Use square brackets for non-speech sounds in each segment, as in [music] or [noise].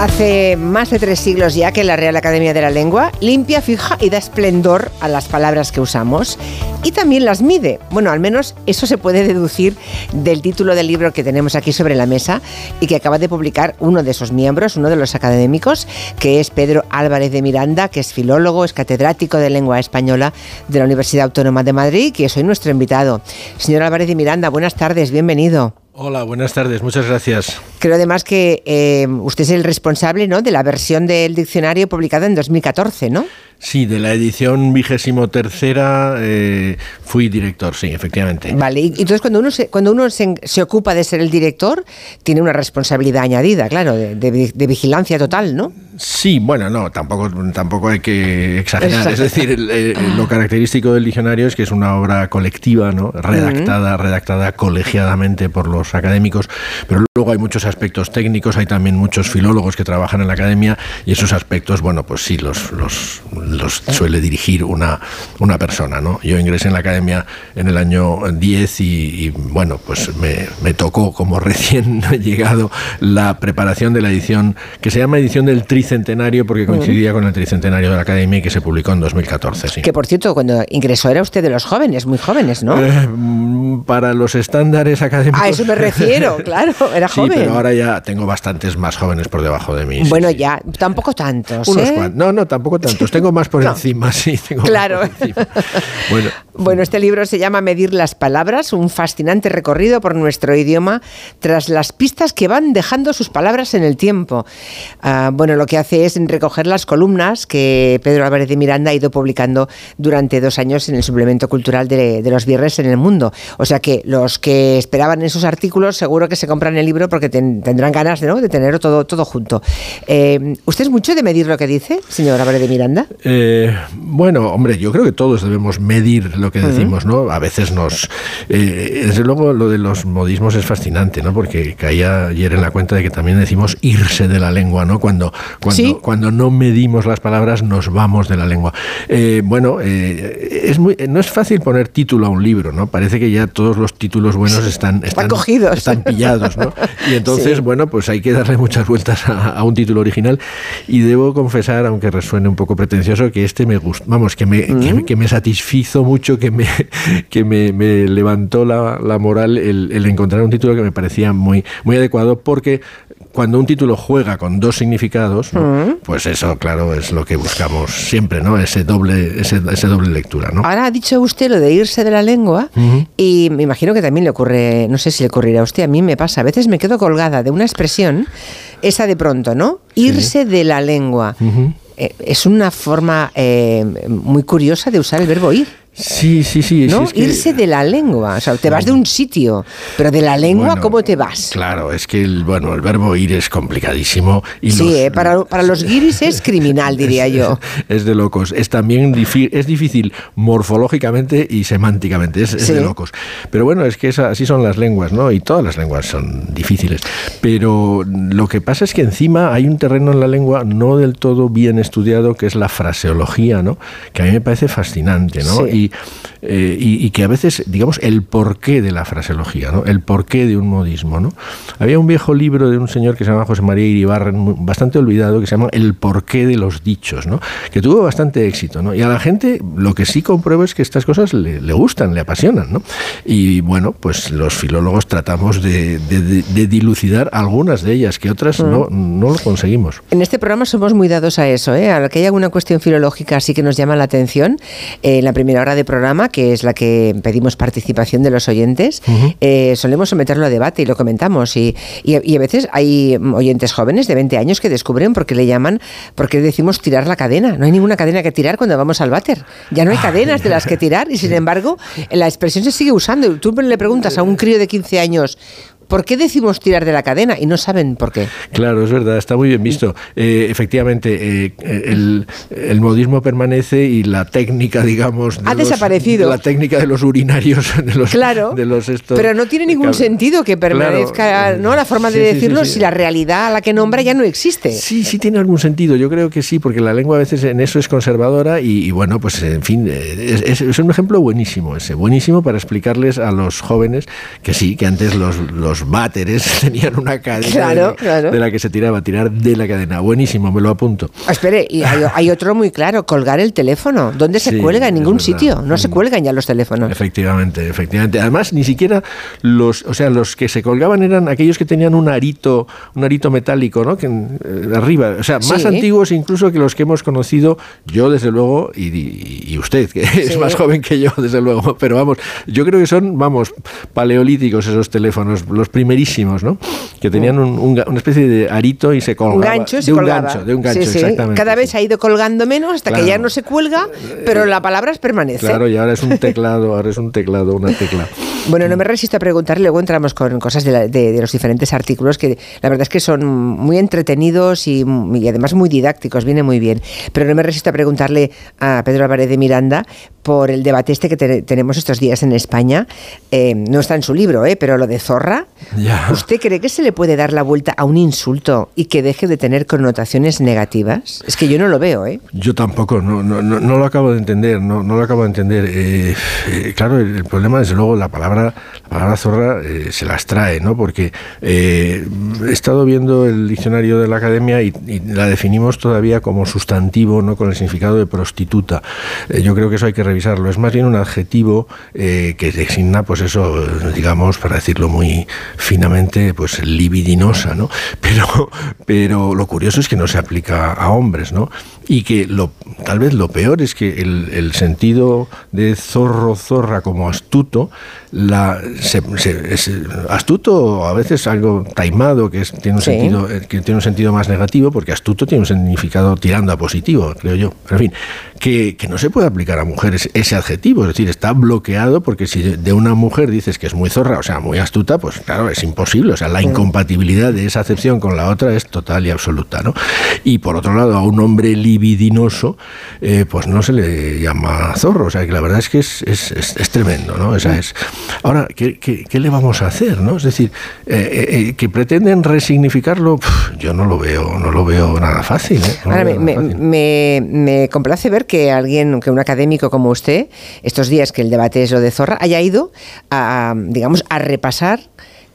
Hace más de tres siglos ya que la Real Academia de la Lengua limpia, fija y da esplendor a las palabras que usamos y también las mide. Bueno, al menos eso se puede deducir del título del libro que tenemos aquí sobre la mesa y que acaba de publicar uno de sus miembros, uno de los académicos, que es Pedro Álvarez de Miranda, que es filólogo, es catedrático de lengua española de la Universidad Autónoma de Madrid, que es hoy nuestro invitado. Señor Álvarez de Miranda, buenas tardes, bienvenido. Hola, buenas tardes, muchas gracias. Creo además que eh, usted es el responsable ¿no? de la versión del diccionario publicada en 2014, ¿no? Sí, de la edición vigésimo tercera eh, fui director, sí, efectivamente. Vale, y entonces cuando uno, se, cuando uno se, ocupa de ser el director, tiene una responsabilidad añadida, claro, de, vigilancia total, ¿no? Sí, bueno, no, tampoco, tampoco hay que exagerar. Es decir, lo característico del diccionario es que es una obra colectiva, ¿no? Redactada, redactada colegiadamente por los académicos, pero luego hay muchos aspectos técnicos, hay también muchos filólogos que trabajan en la academia y esos aspectos, bueno, pues sí, los, los los suele dirigir una, una persona. ¿no? Yo ingresé en la academia en el año 10 y, bueno, pues me, me, tocó como [laughs] recién llegado la preparación de la edición que se llama edición del Tricentenario porque coincidía con el Tricentenario de la Academia y que se publicó en 2014. Sí. Que por cierto, cuando ingresó era usted de los jóvenes, muy jóvenes, ¿no? Eh, mm, para los estándares académicos. A eso me refiero, [laughs] claro, era joven. Sí, pero ahora ya tengo bastantes más jóvenes por debajo de mí. Bueno, ya, tampoco tantos. Unos ¿eh? No, no, tampoco tantos. Tengo más más por [laughs] encima, sí. Tengo claro. [laughs] Bueno. bueno, este libro se llama Medir las palabras, un fascinante recorrido por nuestro idioma tras las pistas que van dejando sus palabras en el tiempo. Ah, bueno, lo que hace es recoger las columnas que Pedro Álvarez de Miranda ha ido publicando durante dos años en el suplemento cultural de, los viernes en el mundo. O sea que los que esperaban esos artículos seguro que se compran el libro porque tendrán ganas ¿no? de tenerlo todo, todo junto. Eh, ¿Usted es mucho de medir lo que dice, señor Álvarez de Miranda? Eh, bueno, hombre, yo creo que todos debemos medir lo que decimos, ¿no? A veces nos... Eh, desde luego lo de los modismos es fascinante, ¿no? Porque caía ayer en la cuenta de que también decimos irse de la lengua, ¿no? Cuando, cuando, cuando no medimos las palabras nos vamos de la lengua. Eh, bueno, es muy, no es fácil poner título a un libro, ¿no? Parece que ya todos los títulos buenos están, están, cogidos. Están pillados, ¿no? Y entonces, bueno, pues hay que darle muchas vueltas a, a un título original. Y debo confesar, aunque resuene un poco pretencioso, que este me gustó, vamos, que me, que, me satisfizo mucho, que me, [laughs] que me, levantó la, la moral el, el, encontrar un título que me parecía muy, muy adecuado, porque cuando un título juega con dos significados, pues eso, claro, es lo que buscamos siempre, ¿no? Ese doble, ese, ese doble lectura, ¿no? Ahora ha dicho usted lo de irse de la lengua y me imagino que también le ocurre, no sé si le ocurrirá a usted, a mí me pasa, a veces me quedo colgada de una expresión, esa de pronto, ¿no? Irse de la lengua. Eh, es una forma eh, muy curiosa de usar el verbo ir. Sí, sí, sí. ¿No? Irse de la lengua. O sea, te vas de un sitio, pero de la lengua, ¿cómo te vas? Claro, es que el, bueno, el verbo ir es complicadísimo. Y sí, eh, para, para, los guiris es [laughs] criminal, diría yo. Es de locos. Es también es difícil morfológicamente y semánticamente. Es, de locos. Pero bueno, es que así son las lenguas, ¿no? Y todas las lenguas son difíciles. Pero lo que pasa es que encima hay un terreno en la lengua no del todo bien estudiado, que es la fraseología, ¿no? Que a mí me parece fascinante, ¿no? Eh, y, que a veces, digamos, el porqué de la fraseología, ¿no? el porqué de un modismo. ¿no? Había un viejo libro de un señor que se llama José María Iribarren, bastante olvidado, que se llama El porqué de los dichos, ¿no? que tuvo bastante éxito. ¿no? Y a la gente lo que sí compruebo es que estas cosas le, gustan, le apasionan. ¿no? Y bueno, pues los filólogos tratamos de, dilucidar algunas de ellas, que otras no, mm. no lo conseguimos. En este programa somos muy dados a eso, ¿eh? a que hay alguna cuestión filológica así que nos llama la atención. en eh, la primera hora de programa, que es la que pedimos participación de los oyentes, eh, solemos someterlo a debate y lo comentamos. Y, y, a veces hay oyentes jóvenes de 20 años que descubren por qué le llaman, por qué decimos tirar la cadena. No hay ninguna cadena que tirar cuando vamos al váter. Ya no hay cadenas de las que tirar y sin embargo la expresión se sigue usando. Tú le preguntas a un crío de 15 años, ¿por qué decimos tirar de la cadena? Y no saben por qué. Claro, es verdad, está muy bien visto. Eh, efectivamente, eh, el, el, modismo permanece y la técnica, digamos... ha desaparecido. la técnica de los urinarios, [laughs] de los, claro, de los pero no tiene ningún sentido que permanezca ¿no? la forma de decirlo si la realidad a la que nombra ya no existe. Sí, sí tiene algún sentido. Yo creo que sí, porque la lengua a veces en eso es conservadora y, bueno, pues en fin, es, es, un ejemplo buenísimo ese, buenísimo para explicarles a los jóvenes que sí, que antes los, los váteres [laughs] tenían una cadena de, la que se tiraba, tirar de la cadena. Buenísimo, me lo apunto. Ah, espere, y hay, otro muy claro, colgar el teléfono. ¿Dónde se cuelga? En ningún sitio. No se mm. cuelgan ya los teléfonos. Efectivamente, efectivamente. Además, ni siquiera los, o sea, los que se colgaban eran aquellos que tenían un arito, un arito metálico, ¿no? Que eh, arriba, o sea, más antiguos incluso que los que hemos conocido yo desde luego y, usted que es más joven que yo [laughs] desde luego, pero vamos, yo creo que son, vamos, paleolíticos esos teléfonos, los primerísimos, ¿no? Que tenían una especie de arito y se colgaba. Un gancho de un gancho, de un gancho, exactamente. Cada vez ha ido colgando menos hasta que ya no se cuelga, pero la palabra permanece. Claro, y ahora es un teclado, ahora es un teclado, una tecla. Bueno, no me resisto a preguntarle, luego entramos con cosas de, los diferentes artículos que la verdad es que son muy entretenidos y, además muy didácticos, viene muy bien. Pero no me resisto a preguntarle a Pedro Álvarez de Miranda por el debate este que tenemos estos días en España. Eh, no está en su libro, eh, pero lo de zorra. ¿Usted cree que se le puede dar la vuelta a un insulto y que deje de tener connotaciones negativas? Es que yo no lo veo, ¿eh? Yo tampoco, no, no, no, lo acabo de entender, no, no lo acabo de entender. Eh, claro, el, problema, desde luego, la palabra, la palabra zorra se las trae, ¿no? Porque he estado viendo el diccionario de la academia y, y, la definimos todavía como sustantivo, no con el significado de prostituta. yo creo que eso hay que revisarlo. Es más bien un adjetivo eh, que designa, pues eso, digamos, para decirlo muy finamente, pues libidinosa, ¿no? [laughs] Pero, pero lo curioso es que no se aplica a hombres, ¿no? Y que lo, tal vez lo peor es que el, sentido de zorro, zorra como astuto, la, es astuto a veces algo taimado, que, es, tiene un sentido, eh, que tiene un sentido más negativo, porque astuto tiene un significado tirando a positivo, creo yo. Pero en fin, que, que no se puede aplicar a mujeres ese adjetivo, es decir, está bloqueado porque si de una mujer dices que es muy zorra, o sea, muy astuta, pues claro, es imposible, o sea, la incompatibilidad de esa acepción con la otra es total y absoluta, ¿no? Y por otro lado, a un hombre libidinoso, eh, pues no se le llama zorro, o sea, que la verdad es que es, es, es, tremendo, ¿no? Esa es. Ahora, ¿qué, ¿qué, le vamos a hacer, no? Es decir, eh, eh, que pretenden resignificarlo, yo no lo veo, no lo veo nada fácil. Ahora, me, Me, me complace ver que alguien, que un académico como usted, estos días que el debate es lo de Zorra, haya ido a, digamos, a repasar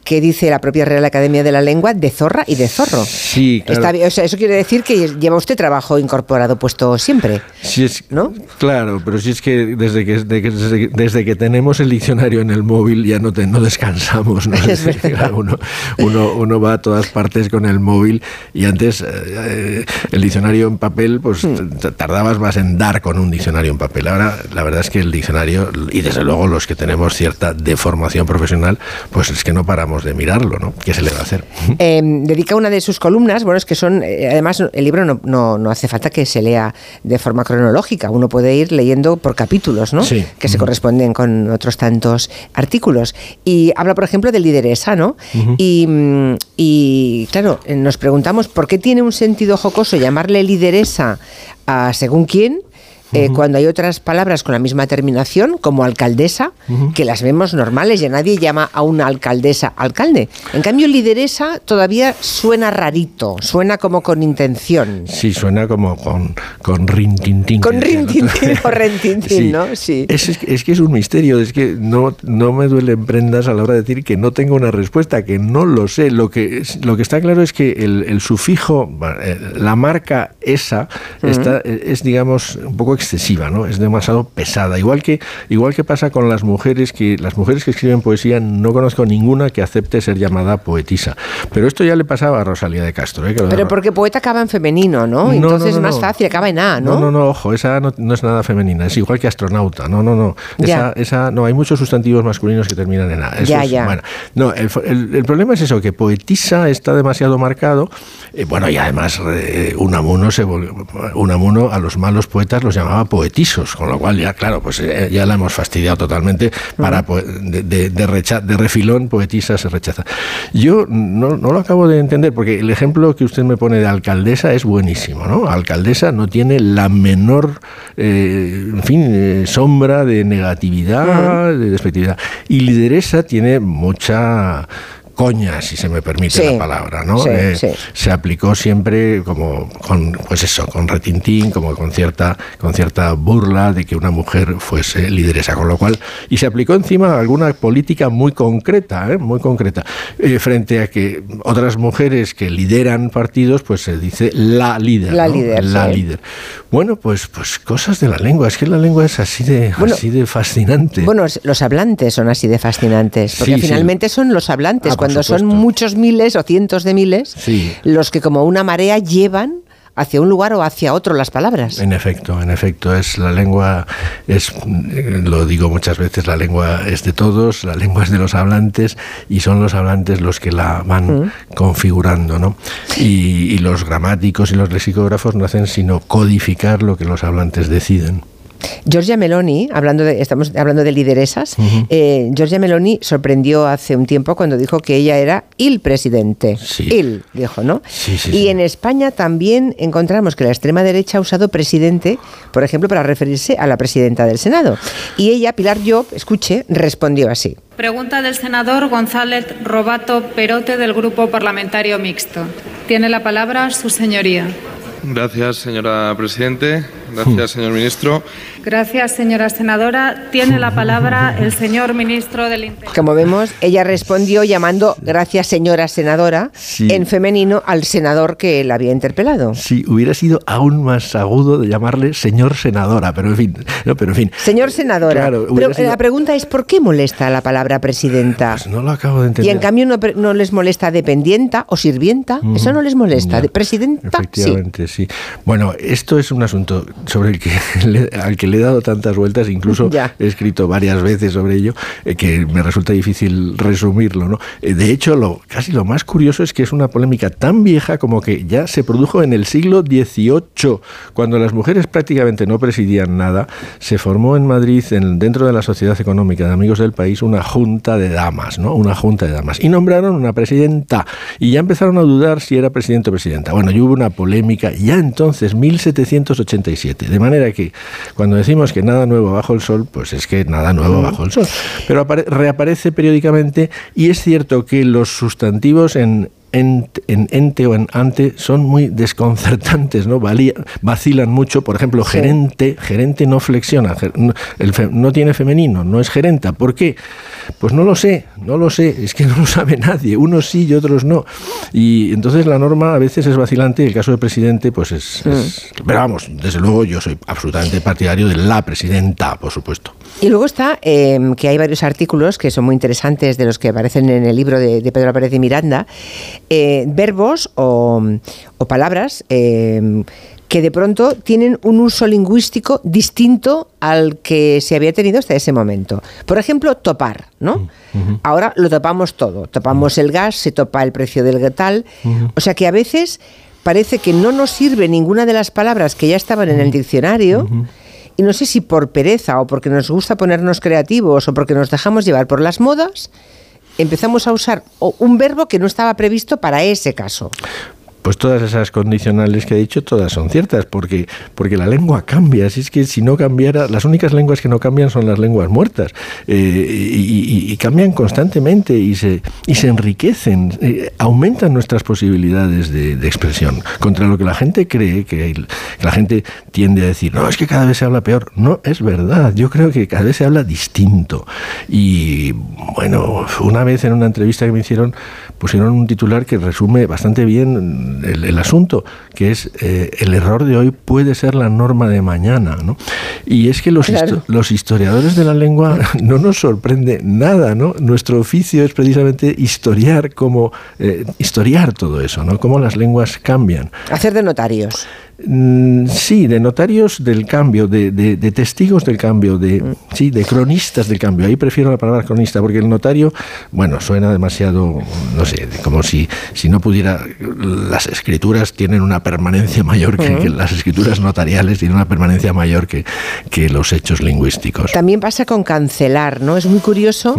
qué dice la propia Real Academia de la Lengua de zorra y de zorro. Sí, claro. eso quiere decir que lleva usted trabajo incorporado puesto siempre. Sí, es, ¿no? Claro, pero si es que desde que, desde que, tenemos el diccionario en el móvil ya no, no descansamos. ¿no? [laughs] uno, uno, va a todas partes con el móvil y antes eh, el diccionario en papel, pues hmm. tardabas más en dar con un diccionario en papel. Ahora, la verdad es que el diccionario, y desde luego los que tenemos cierta deformación profesional, pues es que no paramos de mirarlo, ¿no? ¿Qué se le va a hacer? [laughs] Em, dedica una de sus columnas, bueno, es que son, eh, además el libro no, no, hace falta que se lea de forma cronológica, uno puede ir leyendo por capítulos, ¿no? Sí. Que se corresponden con otros tantos artículos. Y habla, por ejemplo, del lideresa, ¿no? y, mm, y, claro, nos preguntamos por qué tiene un sentido jocoso llamarle lideresa a según quién eh, cuando hay otras palabras con la misma terminación, como alcaldesa, que las vemos normales y nadie llama a una alcaldesa alcalde. En cambio, lideresa todavía suena rarito, suena como con intención. Sí, suena como con, con rintintín. Con rintintín o rentintín, ¿no? Sí. Es, que es un misterio, es que no, no me duelen prendas a la hora de decir que no tengo una respuesta, que no lo sé. Lo que, lo que está claro es que el, sufijo, eh, la marca esa, está, es, digamos, un poco excesiva, ¿no? Es demasiado pesada. Igual que, igual que pasa con las mujeres, que las mujeres que escriben poesía, no conozco ninguna que acepte ser llamada poetisa. Pero esto ya le pasaba a Rosalía de Castro. ¿eh? Pero porque poeta acaba en femenino, ¿no? Entonces es más fácil, acaba en A, ¿no? No, no, no, ojo, esa no, es nada femenina, es igual que astronauta. No, no, no. Esa, esa, no, hay muchos sustantivos masculinos que terminan en A. ya, ya. Bueno, no, el, problema es eso, que poetisa está demasiado marcado. Eh, bueno, y además eh, Unamuno, se, Unamuno a los malos poetas los llama llamaba poetisos, con lo cual ya, claro, pues eh, ya la hemos fastidiado totalmente para de, de, de, refilón poetisa se rechaza. Yo no, no, lo acabo de entender, porque el ejemplo que usted me pone de alcaldesa es buenísimo, ¿no? Alcaldesa no tiene la menor, eh, en fin, eh, sombra de negatividad, de despectividad. Y lideresa tiene mucha coña, si se me permite la palabra, ¿no? Eh, se aplicó siempre como con, pues eso, con retintín, como con cierta, con cierta burla de que una mujer fuese lideresa, con lo cual, y se aplicó encima alguna política muy concreta, ¿eh? muy concreta, eh, frente a que otras mujeres que lideran partidos, pues se dice la líder. La líder. La líder. Bueno, pues, pues cosas de la lengua, es que la lengua es así de, así de fascinante. Bueno, los hablantes son así de fascinantes, porque finalmente son los hablantes. Ah, cuando son muchos miles o cientos de miles los que como una marea llevan hacia un lugar o hacia otro las palabras. En efecto, en efecto, es la lengua, es lo digo muchas veces, la lengua es de todos, la lengua es de los hablantes y son los hablantes los que la van mm. configurando, ¿no? Y, y los gramáticos y los lexicógrafos no hacen sino codificar lo que los hablantes deciden. Giorgia Meloni, hablando de, estamos hablando de lideresas, eh, Giorgia Meloni sorprendió hace un tiempo cuando dijo que ella era el presidente. Sí. Il, dijo, ¿no? y en España también encontramos que la extrema derecha ha usado presidente, por ejemplo, para referirse a la presidenta del Senado. Y ella, Pilar Job, escuche, respondió así. Pregunta del senador González Robato Perote del Grupo Parlamentario Mixto. Tiene la palabra su señoría. Gracias, señora Presidente. Gracias, señor ministro. Gracias, señora senadora. Tiene la palabra el señor ministro del Interior. Como vemos, ella respondió llamando gracias, señora senadora, en femenino al senador que la había interpelado. Sí, hubiera sido aún más agudo de llamarle señor senadora, pero en fin. No, pero en fin. Señor senadora. pero la pregunta es: ¿por qué molesta la palabra presidenta? Pues no lo acabo de entender. Y en cambio no, les molesta dependienta o sirvienta. Eso no les molesta. De presidenta. Efectivamente, sí. Bueno, esto es un asunto sobre el que [laughs] al que le he dado tantas vueltas, incluso he escrito varias veces sobre ello, eh, que me resulta difícil resumirlo. ¿no? Eh, de hecho, lo, casi lo más curioso es que es una polémica tan vieja como que ya se produjo en el siglo XVIII, cuando las mujeres prácticamente no presidían nada, se formó en Madrid, en, dentro de la Sociedad Económica de Amigos del País, una junta de damas, ¿no? Una junta de damas. Y nombraron una presidenta. Y ya empezaron a dudar si era presidente o presidenta. Bueno, y hubo una polémica ya entonces, 1787. De manera que cuando decimos que nada nuevo bajo el sol, pues es que nada nuevo bajo el sol. Pero reaparece periódicamente y es cierto que los sustantivos en en, ente o en ante son muy desconcertantes, ¿no? vacilan mucho. Por ejemplo, gerente, gerente no flexiona, no tiene femenino, no es gerenta. ¿Por qué? Pues no lo sé, no lo sé, es que [laughs] no lo sabe nadie, unos sí y otros no. Y entonces la norma a veces es vacilante, el caso del presidente, pues es, mm. Pero vamos, desde luego yo soy absolutamente partidario de la presidenta, por supuesto. Y luego está em, que hay varios artículos que son muy interesantes de los que aparecen en el libro de, Pedro Pérez y Miranda, eh, verbos o, palabras em, que de pronto tienen un uso lingüístico distinto al que se había tenido hasta ese momento. Por ejemplo, topar, ¿no? Ahora lo topamos todo. Topamos el gas, se topa el precio del tal. O sea que a veces parece que no nos sirve ninguna de las palabras que ya estaban en el diccionario y no sé si por pereza o porque nos gusta ponernos creativos o porque nos dejamos llevar por las modas, empezamos a usar un verbo que no estaba previsto para ese caso pues todas esas condicionales que he dicho, todas son ciertas, porque, porque la lengua cambia. Así es que si no cambiara, las únicas lenguas que no cambian son las lenguas muertas. Eh, y, cambian constantemente y se, y se enriquecen, eh, aumentan nuestras posibilidades de, expresión. Contra lo que la gente cree, que, la gente tiende a decir, no, es que cada vez se habla peor. No, es verdad. Yo creo que cada vez se habla distinto. Y bueno, una vez en una entrevista que me hicieron, pusieron un titular que resume bastante bien el, asunto, que es eh, el error de hoy puede ser la norma de mañana. ¿no? Y es que los, los historiadores de la lengua [laughs] no nos sorprende nada. ¿no? Nuestro oficio es precisamente historiar, como, eh, historiar todo eso, ¿no? cómo las lenguas cambian. Hacer de notarios. Mm, sí, de notarios del cambio, de, de, testigos del cambio, de, sí, de cronistas del cambio. Ahí prefiero la palabra cronista, porque el notario, bueno, suena demasiado, no sé, como si, si no pudiera. Las escrituras tienen una permanencia mayor que, las escrituras notariales, tienen una permanencia mayor que, que, los hechos lingüísticos. También pasa con cancelar, ¿no? Es muy curioso.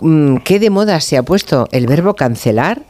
Mm, qué de moda se ha puesto el verbo cancelar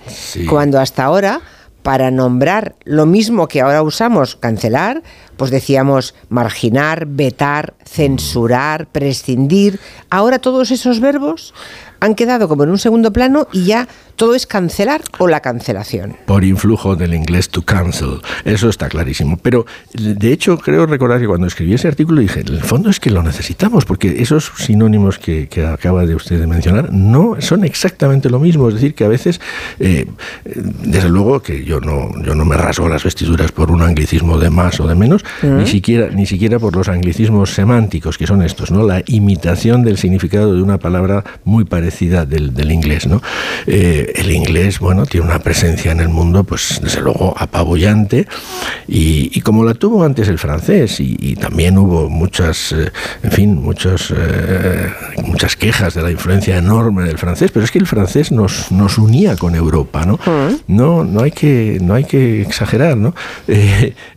cuando hasta ahora para nombrar lo mismo que ahora usamos, cancelar, pues decíamos marginar, vetar, censurar, prescindir. Ahora todos esos verbos han quedado como en un segundo plano y ya todo es cancelar o la cancelación. Por influjo del inglés to cancel, eso está clarísimo. Pero de hecho creo recordar que cuando escribí ese artículo dije, en el fondo es que lo necesitamos, porque esos sinónimos que, acaba de usted de mencionar no son exactamente lo mismo. Es decir, que a veces, eh, desde luego que yo no, yo no me rasgo las vestiduras por un anglicismo de más o de menos, ni, mm. siquiera, ni siquiera por los anglicismos semánticos, que son estos, ¿no? la imitación del significado de una palabra muy parecida del, inglés. ¿no? Eh, el inglés, bueno, tiene una presencia en el mundo, pues desde luego apabullante, y, como la tuvo antes el francés, y, también hubo muchas, eh, en fin, muchos, eh, muchas quejas de la influencia enorme del francés, pero es que el francés nos, nos unía con Europa, ¿no? Mm. No, no, hay, que, no hay que exagerar, ¿no?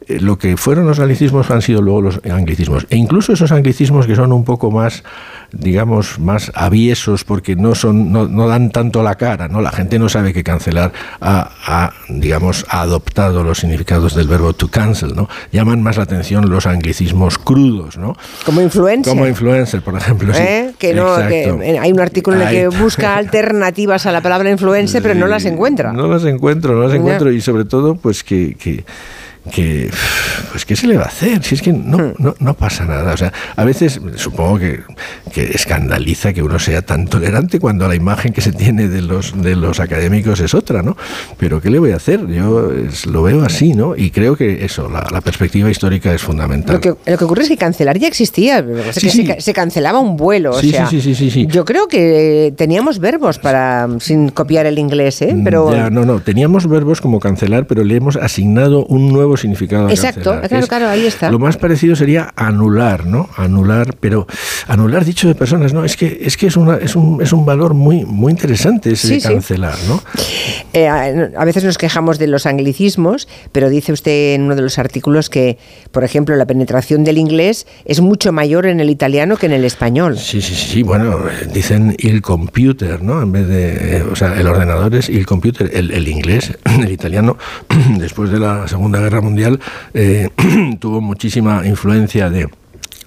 lo que fueron los anglicismos han sido luego los anglicismos, e incluso esos anglicismos que son un poco más digamos, más aviesos porque no son, no, no, dan tanto la cara, ¿no? La gente no sabe que cancelar ha, digamos, ha adoptado los significados del verbo to cancel, ¿no? Llaman más la atención los anglicismos crudos, ¿no? Como influencer. Como influencer, por ejemplo. ¿Eh? Que no, que hay un artículo en el que busca [laughs] alternativas a la palabra influencer, pero no las encuentra. No las encuentro, no las encuentro y sobre todo, pues que, que que, pues, ¿qué se le va a hacer? Si es que no, hmm. no, no pasa nada. O sea, a veces supongo que, que, escandaliza que uno sea tan tolerante cuando la imagen que se tiene de los, de los académicos es otra, ¿no? Pero ¿qué le voy a hacer? Yo lo veo así, ¿no? Y creo que eso, la, perspectiva histórica es fundamental. Lo que, lo que, ocurre es que cancelar ya existía. Se, cancelaba un vuelo. Sí, o sí, sí, sí, Yo creo que teníamos verbos para sin copiar el inglés, ¿eh? Pero... Ya, no, no. Teníamos verbos como cancelar, pero le hemos asignado un nuevo significado. Exacto, claro, claro, ahí está. Lo más parecido sería anular, ¿no? Anular, pero anular dicho de personas, ¿no? Es que es que es una es un, es un valor muy muy interesante ese de cancelar, ¿no? Eh, a veces nos quejamos de los anglicismos, pero dice usted en uno de los artículos que, por ejemplo, la penetración del inglés es mucho mayor en el italiano que en el español. Sí, sí, sí. Bueno, dicen el computer, ¿no? En vez de, eh, o sea, el ordenador es el computer, el, el inglés, [clears throat] el italiano, [clears throat] después de la Segunda Guerra Mundial eh, [clears throat] tuvo muchísima influencia de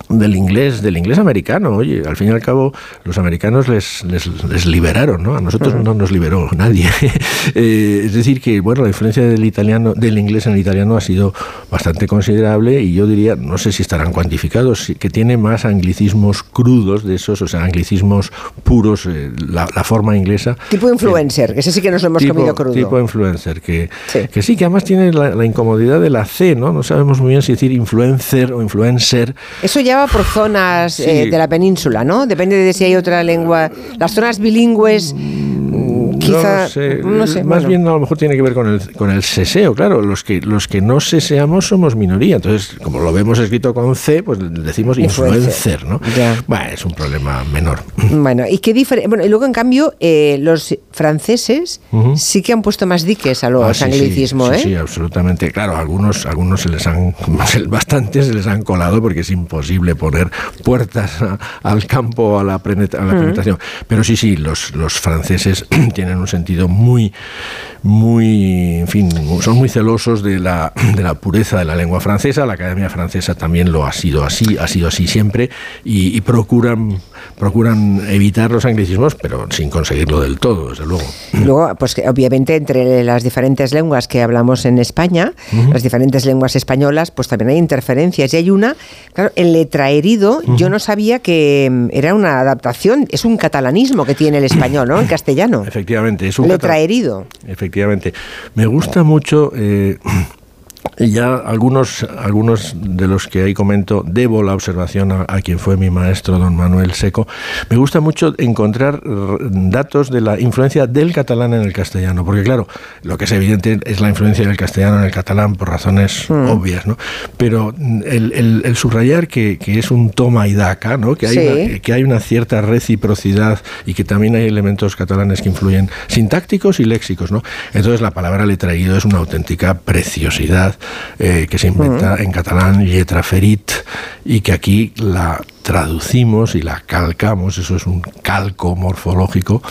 del inglés, del inglés americano. Oye, al fin y al cabo, los americanos les, les, liberaron, ¿no? A nosotros no nos liberó nadie. [laughs] Eh, es decir, que bueno, la influencia del italiano, del inglés en el italiano ha sido bastante considerable y yo diría, no sé si estarán cuantificados, que tiene más anglicismos crudos de esos, o sea, anglicismos puros, eh, la, forma inglesa. Tipo influencer, que ese sí que nos lo hemos comido crudo. Tipo influencer, que sí. que sí, que además tiene la, incomodidad de la C, ¿no? No sabemos muy bien si decir influencer o influencer. Eso ya por zonas eh, de la península, ¿no? Depende de si hay otra lengua. Las zonas bilingües Quizá, no, sé, más bien a lo mejor tiene que ver con el, con el seseo, claro, los que, los que no seseamos somos minoría, entonces como lo vemos escrito con C, pues decimos influencer, ¿no? Bueno, es un problema menor. Bueno, y qué diferente, bueno, y luego en cambio eh, los franceses sí que han puesto más diques a los ah, anglicismos, sí, ¿eh? Sí, absolutamente, claro, algunos, algunos se les han, [laughs] bastantes se les han colado porque es imposible poner puertas al campo a la, penetración, pero sí, sí, los, los franceses [clears throat] tienen en un sentido muy, muy, en fin, son muy celosos de la, [clears throat] de la pureza de la lengua francesa. La Academia Francesa también lo ha sido así, ha sido así siempre, y, procuran, procuran evitar los anglicismos, pero sin conseguirlo del todo, desde luego. Luego, pues obviamente entre las diferentes lenguas que hablamos en España, las diferentes lenguas españolas, pues también hay interferencias. Y hay una, claro, el letraherido, yo no sabía que mm, era una adaptación, es un catalanismo que tiene el español, ¿no? El castellano. Efectivamente, es un letraherido. Efectivamente. Me gusta mucho. Eh, Y ya algunos, algunos de los que ahí comento, debo la observación a, quien fue mi maestro, don Manuel Seco. Me gusta mucho encontrar datos de la influencia del catalán en el castellano, porque claro, lo que es evidente es la influencia del castellano en el catalán por razones mm. obvias, ¿no? Pero el, subrayar que, es un toma y daca, ¿no? Que hay, una, que hay una cierta reciprocidad y que también hay elementos catalanes que influyen sintácticos y léxicos, ¿no? Entonces la palabra letraído es una auténtica preciosidad eh, que se inventa en catalán letra ferit y que aquí la traducimos y la calcamos, eso es un calco morfológico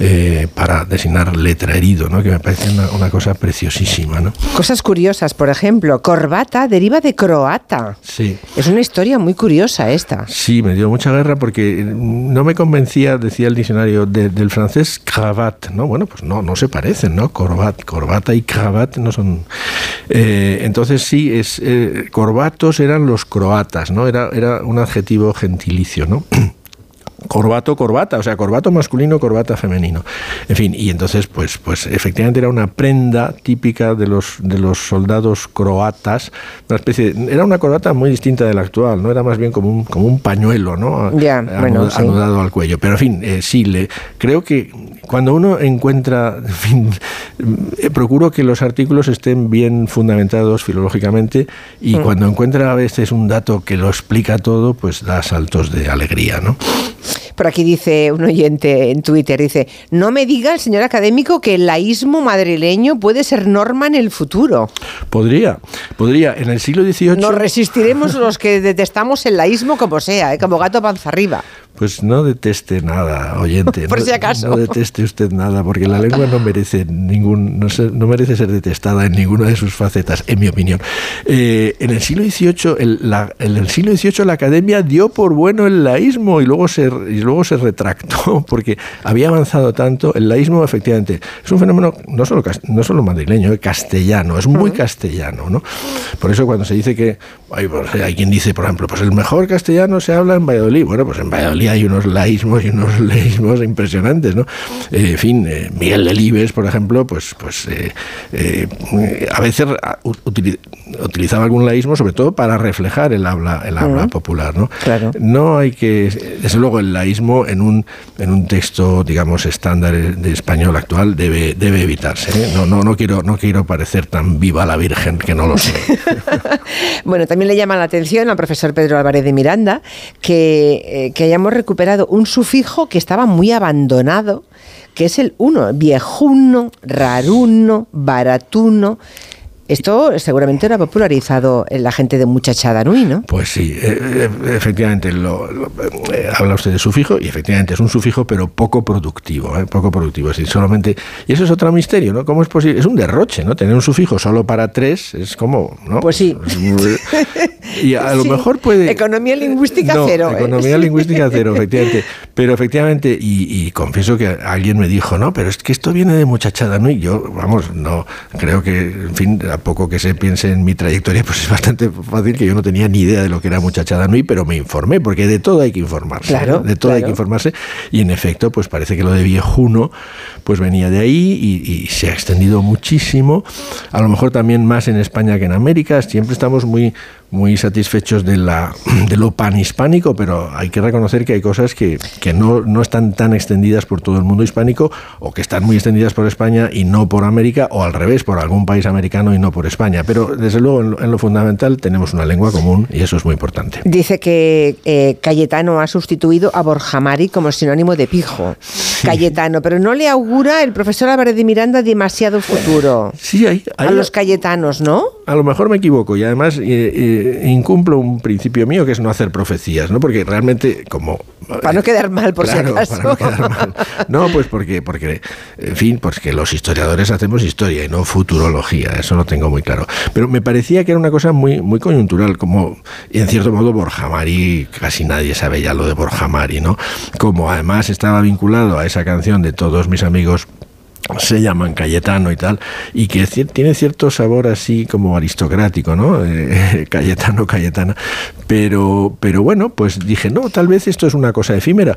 eh, para designar letra herido, ¿no? que me parece una, cosa preciosísima. ¿no? Cosas curiosas, por ejemplo, corbata deriva de croata. Sí. Es una historia muy curiosa esta. Sí, me dio mucha guerra porque no me convencía, decía el diccionario, del francés cravat, ¿no? Bueno, pues no, no se parecen, ¿no? Corbat, corbata y cravat no son... Eh, entonces sí, es, eh, corbatos eran los croatas, ¿no? Era, era un adjetivo gentilicio, ¿no? [clears throat] corbato, corbata, o sea, corbato masculino, corbata femenino. En fin, y entonces, pues, pues efectivamente era una prenda típica de los, de los soldados croatas, una especie, era una corbata muy distinta de la actual, ¿no? Era más bien como un, como un pañuelo, ¿no? Ya, anudado al cuello. Pero en fin, eh, sí, le, creo que cuando uno encuentra, [laughs] en fin, eh, procuro que los artículos estén bien fundamentados filológicamente y mm. cuando encuentra a veces un dato que lo explica todo, pues da saltos de alegría, ¿no? Por aquí dice un oyente en Twitter, dice, no me diga el señor académico que el laísmo madrileño puede ser norma en el futuro. Podría, podría. En el siglo XVIII... Nos resistiremos los que detestamos el laísmo como sea, ¿eh? como gato panza arriba. Pues no deteste nada, oyente. [laughs] Por si acaso. No deteste usted nada, porque la lengua no merece ningún, no, no merece ser detestada en ninguna de sus facetas, en mi opinión. Eh, en el siglo XVIII, en el siglo XVIII la academia dio por bueno el laísmo y luego se y luego se retractó [laughs] porque había avanzado tanto. El laísmo, efectivamente, es un fenómeno no solo no solo madrileño, es castellano, es muy castellano, ¿no? Por eso cuando se dice que hay, pues, hay quien dice, por ejemplo, pues el mejor castellano se habla en Valladolid. Bueno, pues en Valladolid hay unos laísmos y unos [laughs] leísmos impresionantes, ¿no? Eh, en fin, eh, Miguel Delibes, por ejemplo, pues, pues eh, a veces utilizaba algún laísmo, sobre todo para reflejar el habla, el habla popular, ¿no? No hay que, desde luego, el laísmo en un, en un texto, digamos, estándar de español actual debe, debe evitarse. No, no, no, quiero, no quiero parecer tan viva la Virgen que no lo sé. [laughs] bueno, también le llama la atención al profesor Pedro Álvarez de Miranda que, que hayamos recuperado un sufijo que estaba muy abandonado, que es el uno, viejuno, raruno, baratuno. Esto seguramente lo ha popularizado la gente de Muchachada Nui, ¿no? Pues sí, eh, eh, efectivamente, lo, eh, habla usted de sufijo y efectivamente es un sufijo, pero poco productivo, poco productivo. Es solamente. Y eso es otro misterio, ¿no? ¿Cómo es posible? Es un derroche, ¿no? Tener un sufijo solo para tres es como. ¿no? Pues sí. y a lo [laughs] mejor puede. Economía lingüística cero. Economía [laughs] lingüística cero, efectivamente. Pero efectivamente, y, confieso que alguien me dijo, no, pero es que esto viene de Muchachada Nui. Yo, vamos, no, creo que, en fin, poco que se piense en mi trayectoria, pues es bastante fácil que yo no tenía ni idea de lo que era Muchachada Nui, pero me informé, porque de todo hay que informarse. de todo hay que informarse. Y en efecto, pues parece que lo de viejuno, pues venía de ahí y, y, se ha extendido muchísimo. A lo mejor también más en España que en América. Siempre estamos muy muy satisfechos de, la, [clears throat] de lo panhispánico, pero hay que reconocer que hay cosas que, que no, no, están tan extendidas por todo el mundo hispánico o que están muy extendidas por España y no por América, o al revés, por algún país americano y no por España. Pero desde luego en lo, fundamental tenemos una lengua común y eso es muy importante. Dice que eh, Cayetano ha sustituido a Borja Mari como sinónimo de pijo. Cayetano, pero no le augura el profesor Álvarez de Miranda demasiado futuro. Sí, hay, a los cayetanos, ¿no? A lo mejor me equivoco y además eh, eh, incumplo un principio mío que es no hacer profecías, ¿no? Porque realmente como para no quedar mal, por si acaso. Para no, quedar mal. no, pues porque, porque, en fin, pues que los historiadores hacemos historia y no futurología, eso lo tengo muy claro. Pero me parecía que era una cosa muy, muy coyuntural, como, y en cierto modo, Borja Mari, casi nadie sabe ya lo de Borja Mari, ¿no? Como además estaba vinculado a esa canción de todos mis amigos se llaman Cayetano y tal, y que tiene cierto sabor así como aristocrático, ¿no? Eh, [laughs] Cayetano, Cayetana. Pero, pero bueno, pues dije, no, tal vez esto es una cosa efímera.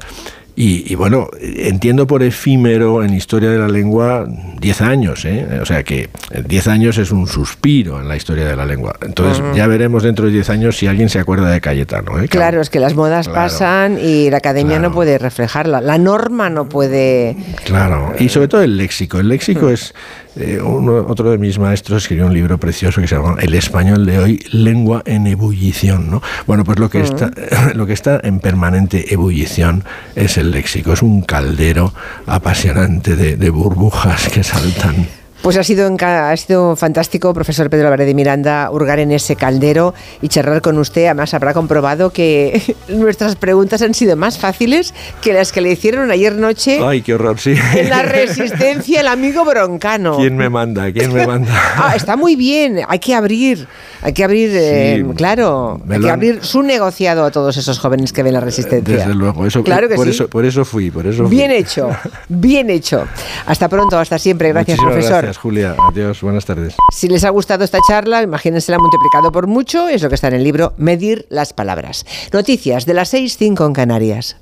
Y, bueno, entiendo por efímero en historia de la lengua 10 años, ¿eh? o sea que 10 años es un suspiro en la historia de la lengua. Entonces ya veremos dentro de 10 años si alguien se acuerda de Cayetano. ¿eh? Claro, es que las modas pasan y la academia no puede reflejarla, la norma no puede... Claro, y sobre todo el léxico. El léxico es eh, otro de mis maestros escribió un libro precioso que se llama El español de hoy, lengua en ebullición. ¿no? Bueno, pues lo que, está, [laughs] lo que está en permanente ebullición es el léxico. Es un caldero apasionante de, de burbujas que saltan. Pues ha sido, ha sido fantástico, profesor Pedro Álvarez de Miranda, hurgar en ese caldero y charlar con usted. Además, habrá comprobado que [laughs] nuestras preguntas han sido más fáciles que las que le hicieron ayer noche. Ay, qué horror, sí. En la [laughs] resistencia, el amigo broncano. ¿Quién me manda? ¿Quién me manda? [laughs] ah, está muy bien. Hay que abrir, hay que abrir, eh, claro, hay que abrir su negociado a todos esos jóvenes que ven la resistencia. Desde luego, eso, claro que por, eso, por eso fui, por eso Bien hecho, bien hecho. Hasta pronto, hasta siempre. Gracias, profesor. Julia. Adiós, buenas tardes. Si les ha gustado esta charla, imagínense la multiplicado por mucho, es lo que está en el libro Medir las palabras. Noticias de las 6.5 en Canarias.